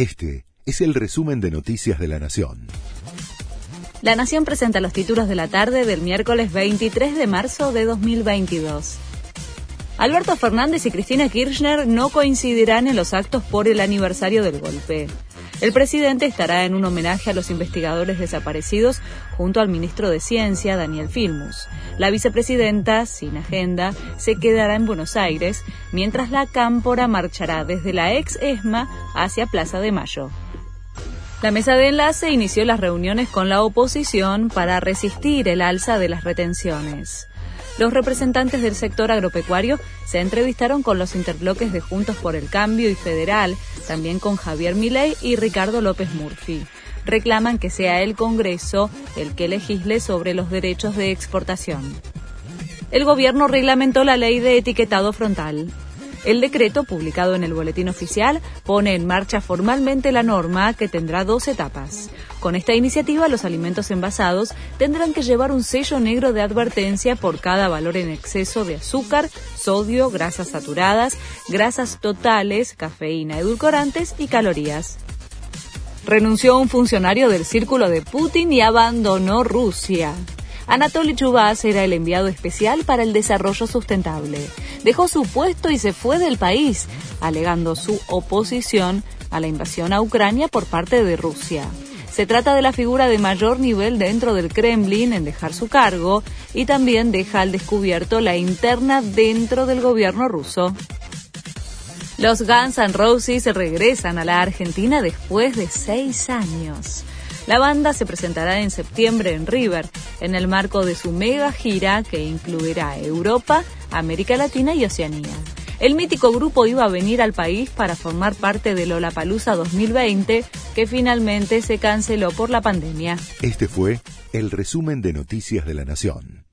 Este es el resumen de Noticias de la Nación. La Nación presenta los títulos de la tarde del miércoles 23 de marzo de 2022. Alberto Fernández y Cristina Kirchner no coincidirán en los actos por el aniversario del golpe. El presidente estará en un homenaje a los investigadores desaparecidos junto al ministro de Ciencia, Daniel Filmus. La vicepresidenta, sin agenda, se quedará en Buenos Aires, mientras la cámpora marchará desde la ex ESMA hacia Plaza de Mayo. La mesa de enlace inició las reuniones con la oposición para resistir el alza de las retenciones. Los representantes del sector agropecuario se entrevistaron con los interbloques de Juntos por el Cambio y Federal, también con Javier Milei y Ricardo López Murphy. Reclaman que sea el Congreso el que legisle sobre los derechos de exportación. El gobierno reglamentó la ley de etiquetado frontal. El decreto, publicado en el Boletín Oficial, pone en marcha formalmente la norma que tendrá dos etapas. Con esta iniciativa, los alimentos envasados tendrán que llevar un sello negro de advertencia por cada valor en exceso de azúcar, sodio, grasas saturadas, grasas totales, cafeína, edulcorantes y calorías. Renunció un funcionario del círculo de Putin y abandonó Rusia. Anatoly Chubas era el enviado especial para el desarrollo sustentable. Dejó su puesto y se fue del país, alegando su oposición a la invasión a Ucrania por parte de Rusia. Se trata de la figura de mayor nivel dentro del Kremlin en dejar su cargo y también deja al descubierto la interna dentro del gobierno ruso. Los Guns N' Roses regresan a la Argentina después de seis años. La banda se presentará en septiembre en River, en el marco de su mega gira que incluirá Europa, América Latina y Oceanía. El mítico grupo iba a venir al país para formar parte de Lollapalooza 2020, que finalmente se canceló por la pandemia. Este fue el resumen de Noticias de la Nación.